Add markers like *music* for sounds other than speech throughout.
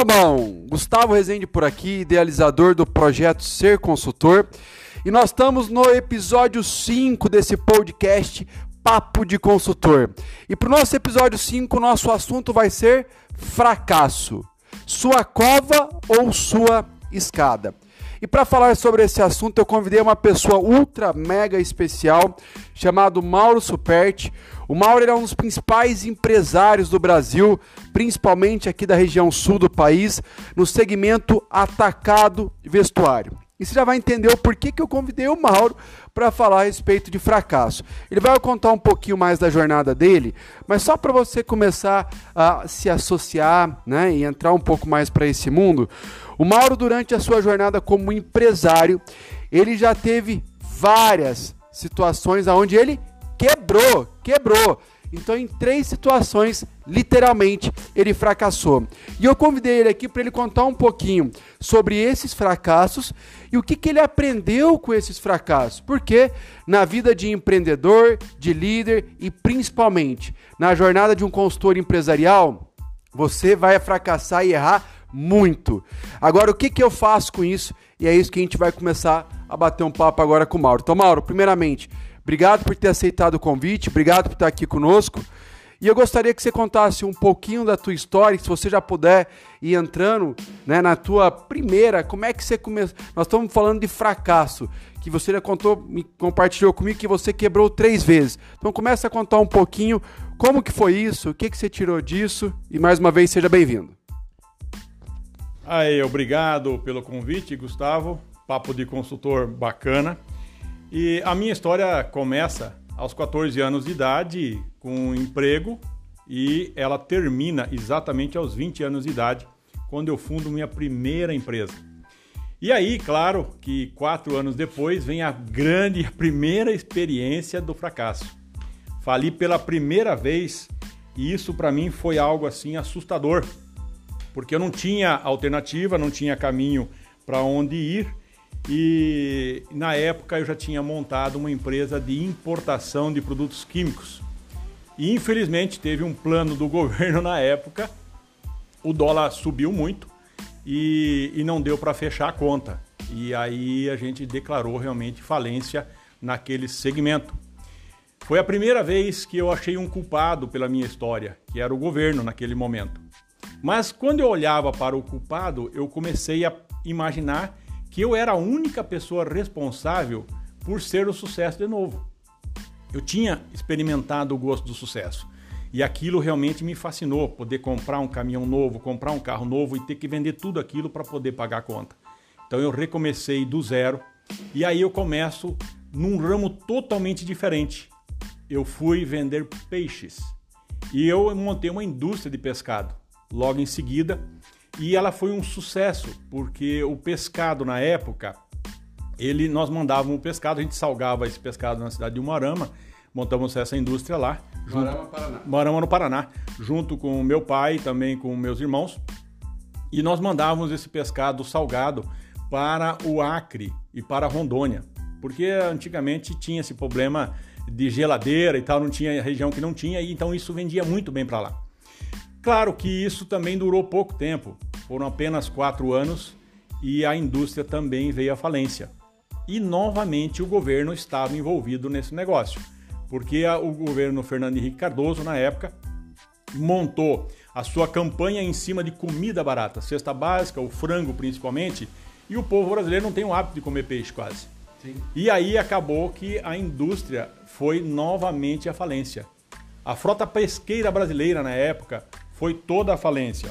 Salomão! Gustavo Rezende por aqui, idealizador do projeto Ser Consultor. E nós estamos no episódio 5 desse podcast Papo de Consultor. E para o nosso episódio 5, nosso assunto vai ser fracasso. Sua cova ou sua escada? E para falar sobre esse assunto, eu convidei uma pessoa ultra mega especial chamado Mauro Superti. O Mauro é um dos principais empresários do Brasil, principalmente aqui da região sul do país, no segmento atacado vestuário. E você já vai entender o porquê que eu convidei o Mauro para falar a respeito de fracasso. Ele vai contar um pouquinho mais da jornada dele, mas só para você começar a se associar né, e entrar um pouco mais para esse mundo. O Mauro, durante a sua jornada como empresário, ele já teve várias situações onde ele quebrou, quebrou. Então, em três situações, literalmente, ele fracassou. E eu convidei ele aqui para ele contar um pouquinho sobre esses fracassos e o que, que ele aprendeu com esses fracassos. Porque na vida de empreendedor, de líder e principalmente na jornada de um consultor empresarial, você vai fracassar e errar muito. Agora, o que, que eu faço com isso? E é isso que a gente vai começar a bater um papo agora com o Mauro. Então, Mauro, primeiramente, Obrigado por ter aceitado o convite, obrigado por estar aqui conosco. E eu gostaria que você contasse um pouquinho da tua história, se você já puder ir entrando né, na tua primeira, como é que você começou? Nós estamos falando de fracasso, que você já contou, compartilhou comigo que você quebrou três vezes. Então começa a contar um pouquinho como que foi isso, o que, que você tirou disso e mais uma vez seja bem-vindo. Aí, obrigado pelo convite, Gustavo. Papo de consultor bacana. E a minha história começa aos 14 anos de idade, com um emprego, e ela termina exatamente aos 20 anos de idade, quando eu fundo minha primeira empresa. E aí, claro, que quatro anos depois vem a grande, *laughs* primeira experiência do fracasso. Fali pela primeira vez e isso para mim foi algo assim assustador, porque eu não tinha alternativa, não tinha caminho para onde ir e na época eu já tinha montado uma empresa de importação de produtos químicos. E infelizmente teve um plano do *laughs* governo na época, o dólar subiu muito e, e não deu para fechar a conta. E aí a gente declarou realmente falência naquele segmento. Foi a primeira vez que eu achei um culpado pela minha história, que era o governo naquele momento. Mas quando eu olhava para o culpado, eu comecei a imaginar que eu era a única pessoa responsável por ser o sucesso de novo. Eu tinha experimentado o gosto do sucesso. E aquilo realmente me fascinou, poder comprar um caminhão novo, comprar um carro novo e ter que vender tudo aquilo para poder pagar a conta. Então eu recomecei do zero e aí eu começo num ramo totalmente diferente. Eu fui vender peixes e eu montei uma indústria de pescado. Logo em seguida, e ela foi um sucesso, porque o pescado na época, ele nós mandávamos o pescado, a gente salgava esse pescado na cidade de Umarama, montamos essa indústria lá. Umarama, Paraná. Umarama, no Paraná, junto com meu pai também com meus irmãos. E nós mandávamos esse pescado salgado para o Acre e para Rondônia, porque antigamente tinha esse problema de geladeira e tal, não tinha região que não tinha, e então isso vendia muito bem para lá. Claro que isso também durou pouco tempo, foram apenas quatro anos e a indústria também veio à falência. E novamente o governo estava envolvido nesse negócio, porque o governo Fernando Henrique Cardoso, na época, montou a sua campanha em cima de comida barata, cesta básica, o frango principalmente, e o povo brasileiro não tem o hábito de comer peixe quase. Sim. E aí acabou que a indústria foi novamente à falência. A frota pesqueira brasileira na época foi toda a falência.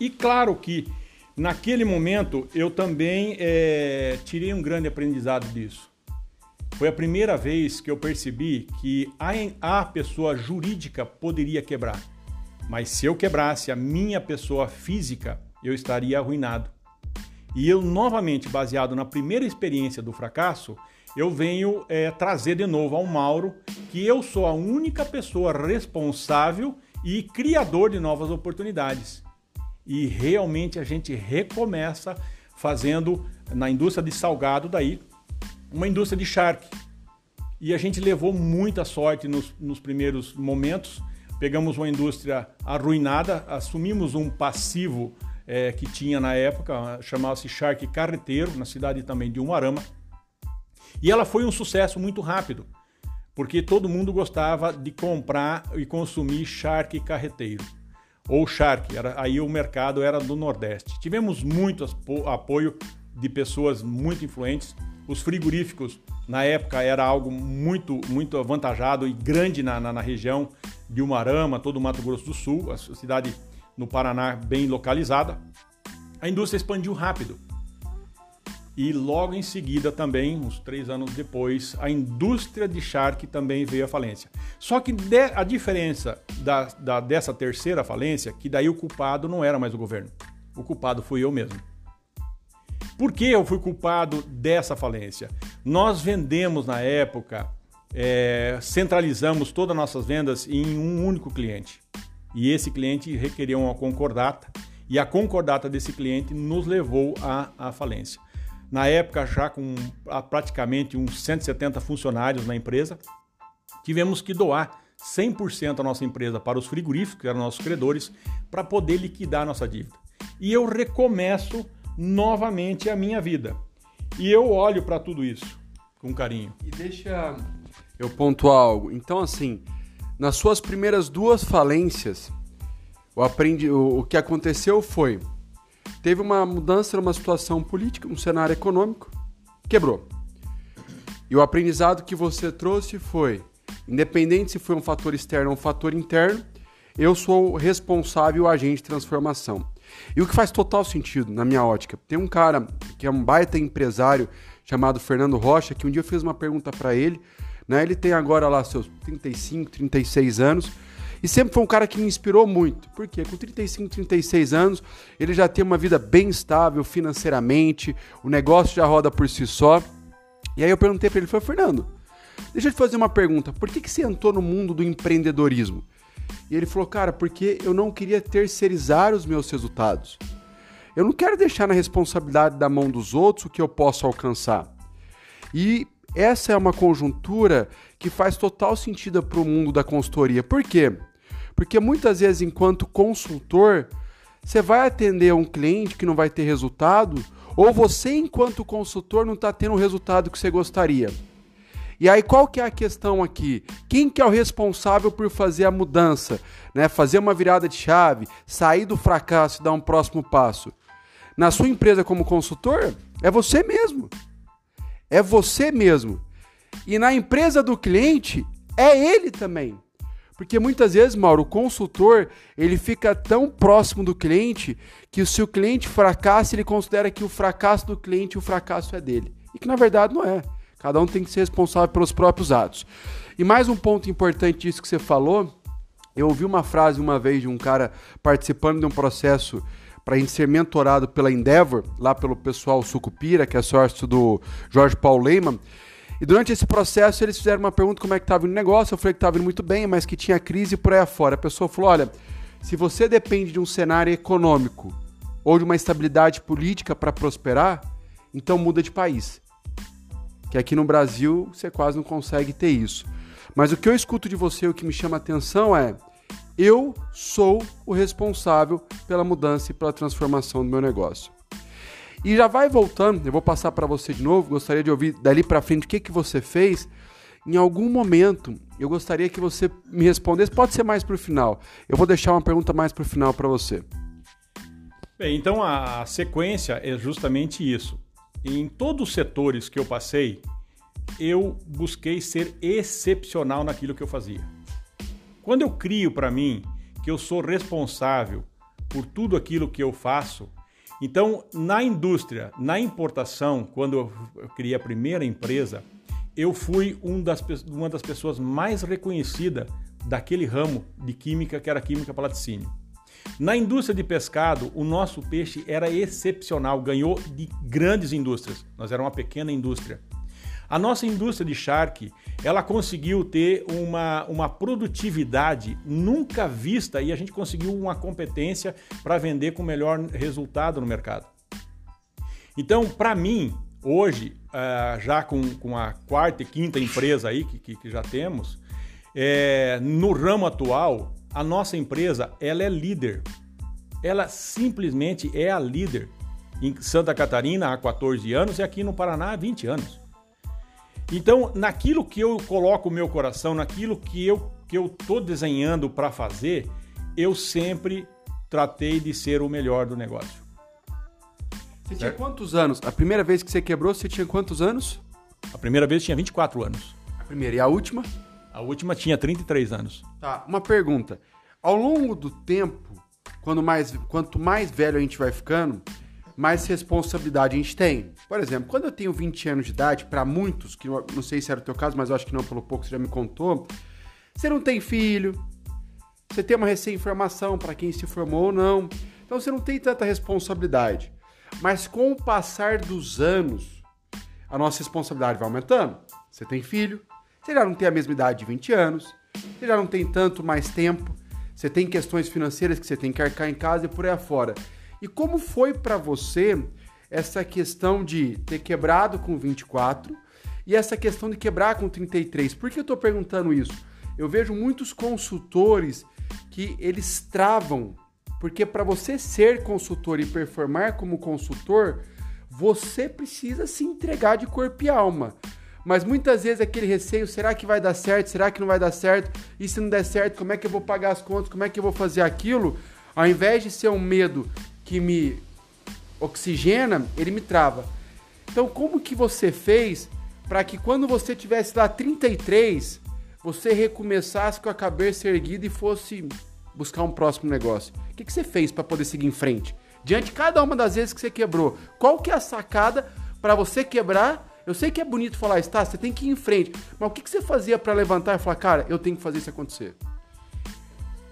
E claro que naquele momento eu também é, tirei um grande aprendizado disso. Foi a primeira vez que eu percebi que a, a pessoa jurídica poderia quebrar. Mas se eu quebrasse a minha pessoa física, eu estaria arruinado. E eu, novamente, baseado na primeira experiência do fracasso, eu venho é, trazer de novo ao Mauro que eu sou a única pessoa responsável e criador de novas oportunidades. E realmente a gente recomeça fazendo na indústria de salgado daí uma indústria de charque. E a gente levou muita sorte nos, nos primeiros momentos. Pegamos uma indústria arruinada, assumimos um passivo é, que tinha na época, chamava-se Shark Carreteiro, na cidade também de Umarama. E ela foi um sucesso muito rápido, porque todo mundo gostava de comprar e consumir Shark Carreteiro ou era, aí o mercado era do Nordeste. Tivemos muito apoio de pessoas muito influentes. Os frigoríficos, na época, era algo muito, muito avantajado e grande na, na, na região de Umarama, todo o Mato Grosso do Sul, a cidade no Paraná bem localizada. A indústria expandiu rápido. E logo em seguida também, uns três anos depois, a indústria de Shark também veio à falência. Só que a diferença da, da, dessa terceira falência, que daí o culpado não era mais o governo. O culpado fui eu mesmo. Por que eu fui culpado dessa falência? Nós vendemos na época, é, centralizamos todas as nossas vendas em um único cliente. E esse cliente requeria uma concordata, e a concordata desse cliente nos levou à, à falência na época já com praticamente uns 170 funcionários na empresa, tivemos que doar 100% da nossa empresa para os frigoríficos, que eram nossos credores, para poder liquidar a nossa dívida. E eu recomeço novamente a minha vida. E eu olho para tudo isso com carinho. E deixa eu pontuar algo. Então, assim, nas suas primeiras duas falências, o, aprendi... o que aconteceu foi teve uma mudança numa situação política, um cenário econômico, quebrou. E o aprendizado que você trouxe foi, independente se foi um fator externo ou um fator interno, eu sou o responsável o agente de transformação. E o que faz total sentido na minha ótica. Tem um cara que é um baita empresário chamado Fernando Rocha, que um dia eu fiz uma pergunta para ele, né? Ele tem agora lá seus 35, 36 anos, e sempre foi um cara que me inspirou muito. Porque com 35, 36 anos, ele já tem uma vida bem estável financeiramente, o negócio já roda por si só. E aí eu perguntei para ele, foi Fernando, deixa eu te fazer uma pergunta, por que, que você entrou no mundo do empreendedorismo? E ele falou, cara, porque eu não queria terceirizar os meus resultados. Eu não quero deixar na responsabilidade da mão dos outros o que eu posso alcançar. E essa é uma conjuntura que faz total sentido para o mundo da consultoria. Por quê? Porque muitas vezes, enquanto consultor, você vai atender um cliente que não vai ter resultado, ou você, enquanto consultor, não está tendo o resultado que você gostaria. E aí, qual que é a questão aqui? Quem que é o responsável por fazer a mudança? Né? Fazer uma virada de chave, sair do fracasso e dar um próximo passo? Na sua empresa como consultor, é você mesmo é você mesmo. E na empresa do cliente, é ele também. Porque muitas vezes, Mauro, o consultor, ele fica tão próximo do cliente que se o cliente fracassa, ele considera que o fracasso do cliente, o fracasso é dele. E que na verdade não é. Cada um tem que ser responsável pelos próprios atos. E mais um ponto importante disso que você falou, eu ouvi uma frase uma vez de um cara participando de um processo para a gente ser mentorado pela Endeavor, lá pelo pessoal Sucupira, que é sócio do Jorge Paul Lehmann. E durante esse processo eles fizeram uma pergunta como é que estava o negócio. Eu falei que estava indo muito bem, mas que tinha crise por aí afora. A pessoa falou: olha, se você depende de um cenário econômico ou de uma estabilidade política para prosperar, então muda de país. Que aqui no Brasil você quase não consegue ter isso. Mas o que eu escuto de você, o que me chama atenção é eu sou o responsável pela mudança e pela transformação do meu negócio. E já vai voltando, eu vou passar para você de novo, gostaria de ouvir dali para frente o que, que você fez. Em algum momento, eu gostaria que você me respondesse, pode ser mais para o final. Eu vou deixar uma pergunta mais para o final para você. Bem, então a sequência é justamente isso. Em todos os setores que eu passei, eu busquei ser excepcional naquilo que eu fazia. Quando eu crio para mim que eu sou responsável por tudo aquilo que eu faço, então na indústria, na importação, quando eu criei a primeira empresa, eu fui um das, uma das pessoas mais reconhecidas daquele ramo de química que era química palaticínio. Na indústria de pescado, o nosso peixe era excepcional, ganhou de grandes indústrias. Nós era uma pequena indústria. A nossa indústria de charque, ela conseguiu ter uma, uma produtividade nunca vista e a gente conseguiu uma competência para vender com melhor resultado no mercado. Então, para mim, hoje, uh, já com, com a quarta e quinta empresa aí que, que, que já temos, é, no ramo atual, a nossa empresa ela é líder. ela simplesmente é a líder em Santa Catarina há 14 anos e aqui no Paraná há 20 anos. Então, naquilo que eu coloco o meu coração, naquilo que eu que eu tô desenhando para fazer, eu sempre tratei de ser o melhor do negócio. Você tinha quantos anos? A primeira vez que você quebrou, você tinha quantos anos? A primeira vez tinha 24 anos. A primeira. E a última? A última tinha 33 anos. Tá, uma pergunta. Ao longo do tempo, quando mais, quanto mais velho a gente vai ficando, mais responsabilidade a gente tem. Por exemplo, quando eu tenho 20 anos de idade, para muitos, que não sei se era o teu caso, mas eu acho que não pelo pouco você já me contou, você não tem filho, você tem uma recém-formação para quem se formou ou não, então você não tem tanta responsabilidade. Mas com o passar dos anos, a nossa responsabilidade vai aumentando. Você tem filho, você já não tem a mesma idade de 20 anos, você já não tem tanto mais tempo, você tem questões financeiras que você tem que arcar em casa e por aí afora. E como foi para você essa questão de ter quebrado com 24 e essa questão de quebrar com 33? Por que eu estou perguntando isso? Eu vejo muitos consultores que eles travam, porque para você ser consultor e performar como consultor, você precisa se entregar de corpo e alma. Mas muitas vezes aquele receio, será que vai dar certo? Será que não vai dar certo? E se não der certo, como é que eu vou pagar as contas? Como é que eu vou fazer aquilo? Ao invés de ser um medo que me oxigena, ele me trava. Então, como que você fez para que quando você tivesse lá 33, você recomeçasse com a cabeça erguida e fosse buscar um próximo negócio? O que, que você fez para poder seguir em frente? Diante de cada uma das vezes que você quebrou, qual que é a sacada para você quebrar? Eu sei que é bonito falar isso, tá? Você tem que ir em frente. Mas o que, que você fazia para levantar e falar, cara, eu tenho que fazer isso acontecer?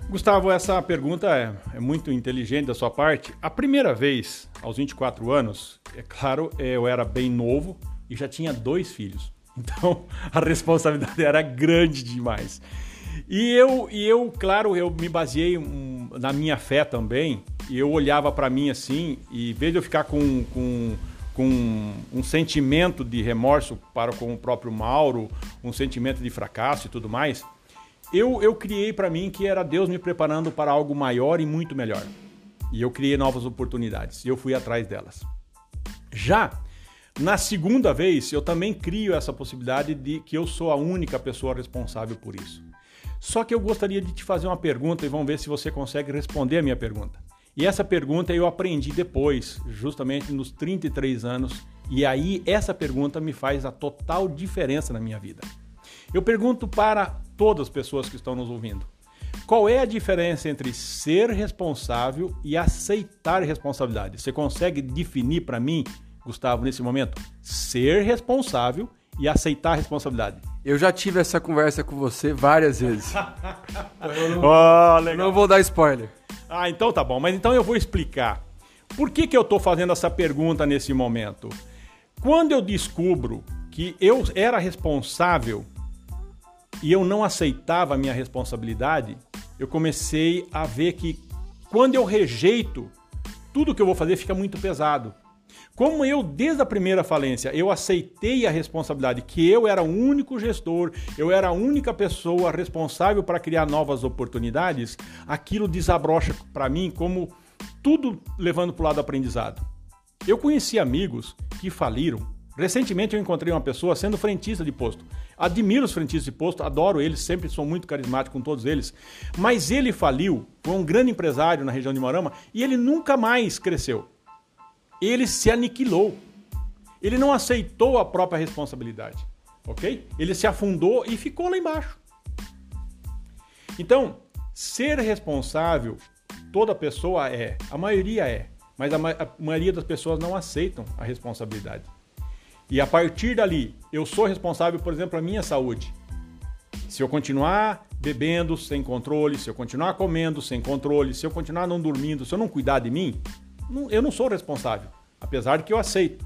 Gustavo, essa pergunta é, é, muito inteligente da sua parte. A primeira vez, aos 24 anos, é claro, eu era bem novo e já tinha dois filhos. *laughs* Então a responsabilidade era grande demais. E eu, e eu claro, eu me baseei um, na minha fé também e eu olhava para mim assim, e em vez de eu ficar com, com, com um sentimento de remorso para com o próprio Mauro, um sentimento de fracasso e tudo mais, eu, eu criei para mim que era Deus me preparando para algo maior e muito melhor. E eu criei novas oportunidades e eu fui atrás delas. Já na segunda vez, eu também crio essa possibilidade de que eu sou a única pessoa responsável por isso. Só que eu gostaria de te fazer uma pergunta e vamos ver se você consegue responder a minha pergunta. E essa pergunta eu aprendi depois, justamente nos 33 anos, e aí essa pergunta me faz a total diferença na minha vida. Eu pergunto para todas as pessoas que estão nos ouvindo: qual é a diferença entre ser responsável e aceitar responsabilidade? Você consegue definir para mim, Gustavo, nesse momento, ser responsável e aceitar a responsabilidade? Eu já tive essa conversa com você várias vezes. *laughs* eu não, oh, não vou dar spoiler. Ah, então tá bom. Mas então eu vou explicar. Por que, que eu estou fazendo essa pergunta nesse momento? Quando eu descubro que eu era responsável e eu não aceitava a minha responsabilidade, eu comecei a ver que quando eu rejeito, tudo que eu vou fazer fica muito pesado. Como eu, desde a primeira falência, eu aceitei a responsabilidade que eu era o único gestor, eu era a única pessoa responsável para criar novas oportunidades, aquilo desabrocha para mim como tudo levando para o lado do aprendizado. Eu conheci amigos que faliram. Recentemente eu encontrei uma pessoa sendo frentista de posto. Admiro os frentistas de posto, adoro eles, sempre sou muito carismático com todos eles. Mas ele faliu, foi um grande empresário na região de Morama e ele nunca mais cresceu ele se aniquilou. Ele não aceitou a própria responsabilidade, ok? Ele se afundou e ficou lá embaixo. Então, ser responsável, toda pessoa é, a maioria é, mas a, ma a maioria das pessoas não aceitam a responsabilidade. E a partir dali, eu sou responsável, por exemplo, a minha saúde. Se eu continuar bebendo sem controle, se eu continuar comendo sem controle, se eu continuar não dormindo, se eu não cuidar de mim, eu não sou responsável, apesar de que eu aceito.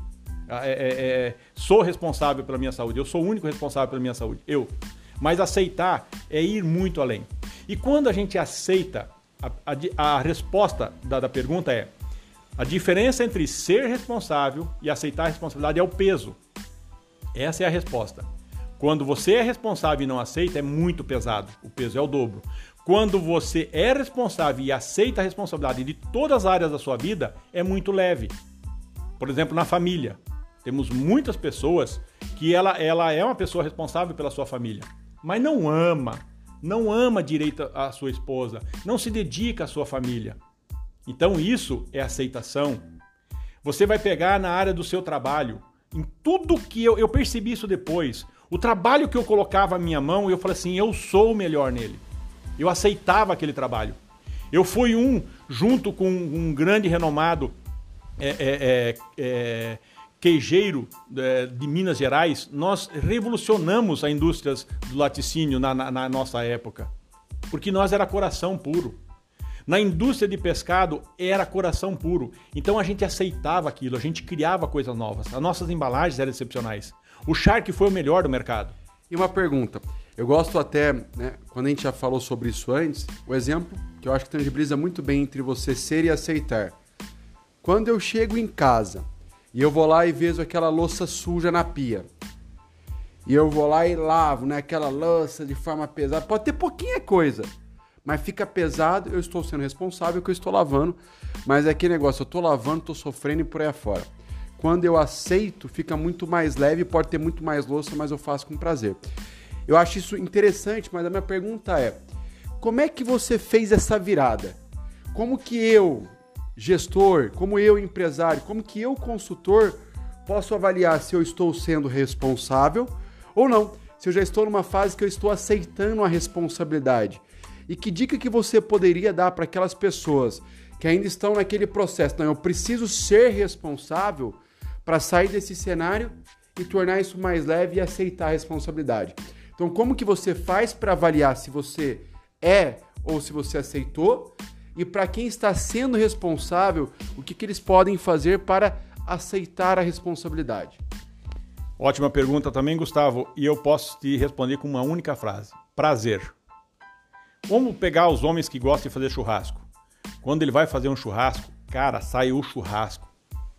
Ah, é, é, é, sou responsável pela minha saúde, eu sou o único responsável pela minha saúde, eu. Mas aceitar é ir muito além. E quando a gente aceita, a, a, a resposta da, da pergunta é: a diferença entre ser responsável e aceitar a responsabilidade é o peso. Essa é a resposta. Quando você é responsável e não aceita, é muito pesado. O peso é o dobro. quando você é responsável e aceita a responsabilidade de todas as áreas da sua vida, é muito leve. Por exemplo, na família. Temos muitas pessoas que ela, ela é uma pessoa responsável pela sua família, mas não ama, não ama direito a sua esposa, não se dedica à sua família. Então isso é aceitação. Você vai pegar na área do seu trabalho, em tudo que eu, eu percebi isso depois. O trabalho que eu colocava a minha mão, eu falei assim, eu sou o melhor nele. Eu aceitava aquele trabalho. Eu fui um, junto com um grande renomado é, é, é, é queijeiro é, de Minas Gerais, nós revolucionamos a indústria do laticínio na, na, na nossa época. Porque nós era coração puro. Na indústria de pescado era coração puro. Então a gente aceitava aquilo, a gente criava coisas novas. As nossas embalagens eram excepcionais. O Shark foi o melhor do mercado. E uma pergunta. Eu gosto até, né, quando a gente já falou sobre isso antes, o exemplo que eu acho que tangibiliza muito bem entre você ser e aceitar. Quando eu chego em casa e eu vou lá e vejo aquela louça suja na pia. E eu vou lá e lavo, né? Aquela louça de forma pesada. Pode ter pouquinha coisa, mas fica pesado. Eu estou sendo responsável que eu estou lavando. Mas é aquele negócio, eu estou lavando, estou sofrendo e por aí afora. Quando eu aceito, fica muito mais leve, pode ter muito mais louça, mas eu faço com prazer. Eu acho isso interessante, mas a minha pergunta é: como é que você fez essa virada? Como que eu, gestor, como eu, empresário, como que eu, consultor, posso avaliar se eu estou sendo responsável ou não? Se eu já estou numa fase que eu estou aceitando a responsabilidade. E que dica que você poderia dar para aquelas pessoas que ainda estão naquele processo? Não, eu preciso ser responsável para sair desse cenário e tornar isso mais leve e aceitar a responsabilidade. Então, como que você faz para avaliar se você é ou se você aceitou e para quem está sendo responsável, o que, que eles podem fazer para aceitar a responsabilidade? Ótima pergunta também, Gustavo, e eu posso te responder com uma única frase: prazer. Vamos pegar os homens que gostam de fazer churrasco. Quando ele vai fazer um churrasco, cara, sai o churrasco.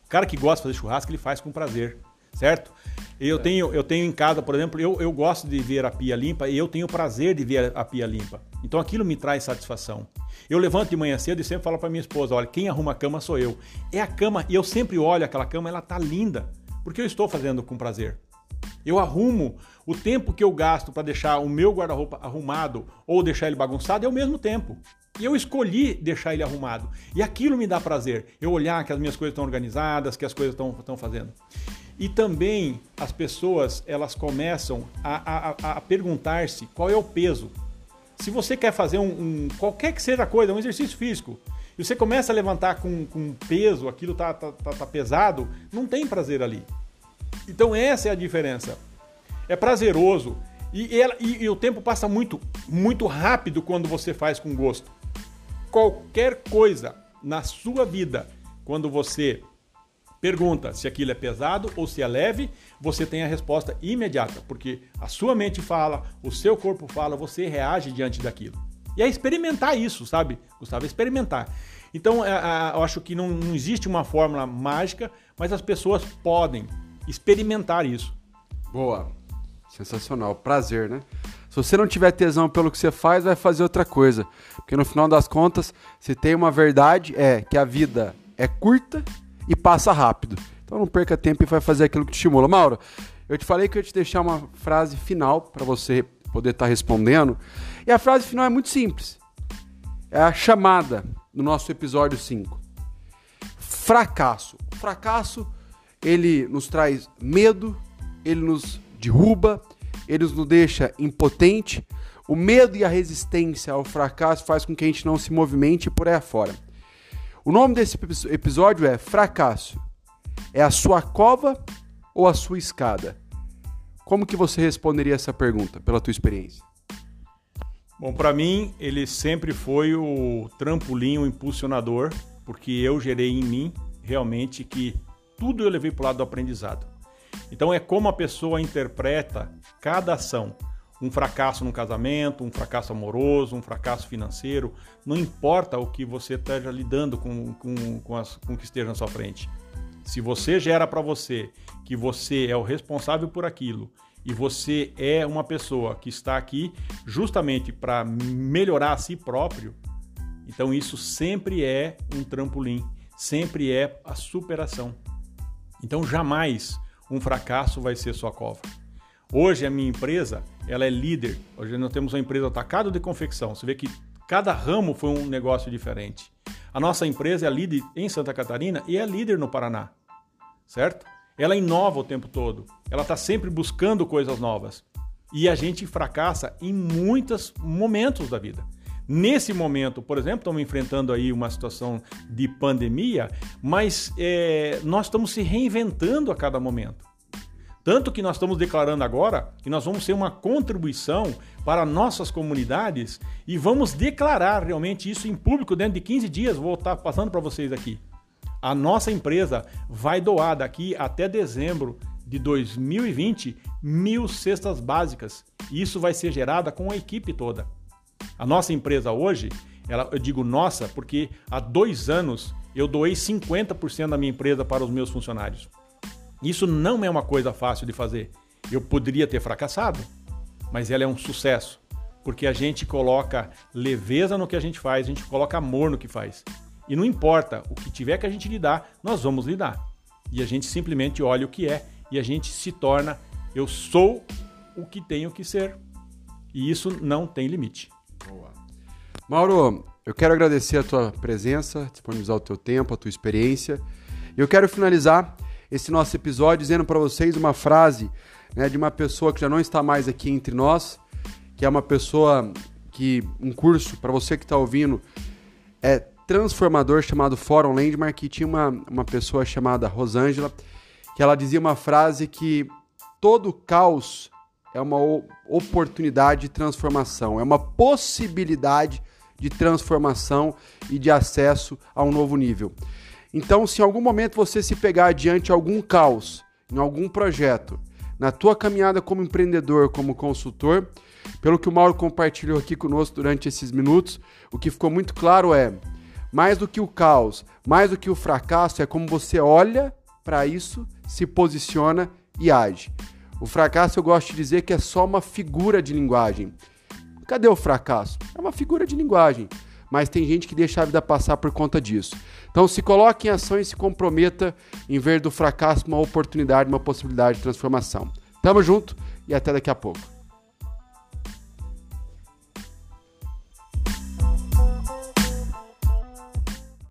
O cara que gosta de fazer churrasco, ele faz com prazer, certo? Eu é. tenho, eu tenho em casa, por exemplo, eu, eu gosto de ver a pia limpa e eu tenho prazer de ver a pia limpa. Então aquilo me traz satisfação. Eu levanto de manhã cedo e sempre falo para minha esposa: olha, quem arruma a cama sou eu. É a cama, e eu sempre olho aquela cama, ela tá linda, porque eu estou fazendo com prazer. Eu arrumo o tempo que eu gasto para deixar o meu guarda-roupa arrumado ou deixar ele bagunçado é o mesmo tempo. E eu escolhi deixar ele arrumado. E aquilo me dá prazer. Eu olhar que as minhas coisas estão organizadas, que as coisas estão fazendo. E também as pessoas elas começam a, a, a perguntar-se qual é o peso se você quer fazer um, um, qualquer que seja a coisa, um exercício físico, e você começa a levantar com, com peso, aquilo tá, tá, tá, tá pesado, não tem prazer ali. Então essa é a diferença. É prazeroso e, ela, e, e o tempo passa muito, muito rápido quando você faz com gosto. Qualquer coisa na sua vida, quando você pergunta se aquilo é pesado ou se é leve, você tem a resposta imediata, porque a sua mente fala, o seu corpo fala, você reage diante daquilo. E é experimentar isso, sabe, Gustavo? É experimentar. Então, é, é, eu acho que não, não existe uma fórmula mágica, mas as pessoas podem experimentar isso. Boa. Sensacional. Prazer, né? Se você não tiver tesão pelo que você faz, vai fazer outra coisa. Porque no final das contas, se tem uma verdade, é que a vida é curta e passa rápido. Então não perca tempo e vai fazer aquilo que te estimula. Mauro, eu te falei que eu ia te deixar uma frase final para você poder estar tá respondendo. E a frase final é muito simples. É a chamada do nosso episódio 5. Fracasso. Fracasso, ele nos traz medo, ele nos derruba, ele nos deixa impotente. O medo e a resistência ao fracasso faz com que a gente não se movimente por aí afora. O nome desse episódio é Fracasso. É a sua cova ou a sua escada? Como que você responderia essa pergunta pela tua experiência? Bom, para mim ele sempre foi o trampolim, o impulsionador, porque eu gerei em mim realmente que tudo eu levei para o lado do aprendizado. Então é como a pessoa interpreta cada ação um fracasso no casamento, um fracasso amoroso, um fracasso financeiro, não importa o que você esteja lidando com, com, com, as, com o que esteja na sua frente. Se você gera para você que você é o responsável por aquilo e você é uma pessoa que está aqui justamente para melhorar a si próprio, então isso sempre é um trampolim, sempre é a superação. Então jamais um fracasso vai ser sua cova. Hoje a minha empresa, ela é líder. Hoje nós temos uma empresa atacado de confecção. Você vê que cada ramo foi um negócio diferente. A nossa empresa é líder em Santa Catarina e é líder no Paraná, certo? Ela inova o tempo todo. Ela está sempre buscando coisas novas. E a gente fracassa em muitos momentos da vida. Nesse momento, por exemplo, estamos enfrentando aí uma situação de pandemia, mas é, nós estamos se reinventando a cada momento. Tanto que nós estamos declarando agora que nós vamos ser uma contribuição para nossas comunidades e vamos declarar realmente isso em público dentro de 15 dias. Vou estar passando para vocês aqui. A nossa empresa vai doar daqui até dezembro de 2020 mil cestas básicas. E isso vai ser gerada com a equipe toda. A nossa empresa hoje, ela, eu digo nossa porque há dois anos eu doei 50% da minha empresa para os meus funcionários. Isso não é uma coisa fácil de fazer. Eu poderia ter fracassado, mas ela é um sucesso, porque a gente coloca leveza no que a gente faz, a gente coloca amor no que faz. E não importa o que tiver que a gente lidar, nós vamos lidar. E a gente simplesmente olha o que é e a gente se torna eu sou o que tenho que ser. E isso não tem limite. Boa. Mauro, eu quero agradecer a tua presença, disponibilizar o teu tempo, a tua experiência. E eu quero finalizar esse nosso episódio dizendo para vocês uma frase né, de uma pessoa que já não está mais aqui entre nós, que é uma pessoa que um curso para você que está ouvindo é transformador chamado Fórum Landmark que tinha uma, uma pessoa chamada Rosângela que ela dizia uma frase que todo caos é uma oportunidade de transformação, é uma possibilidade de transformação e de acesso a um novo nível. Então, se em algum momento você se pegar diante de algum caos, em algum projeto, na tua caminhada como empreendedor, como consultor, pelo que o Mauro compartilhou aqui conosco durante esses minutos, o que ficou muito claro é: mais do que o caos, mais do que o fracasso, é como você olha para isso, se posiciona e age. O fracasso eu gosto de dizer que é só uma figura de linguagem. Cadê o fracasso? É uma figura de linguagem mas tem gente que deixa a vida passar por conta disso. Então se coloque em ação e se comprometa em ver do fracasso uma oportunidade, uma possibilidade de transformação. Tamo junto e até daqui a pouco.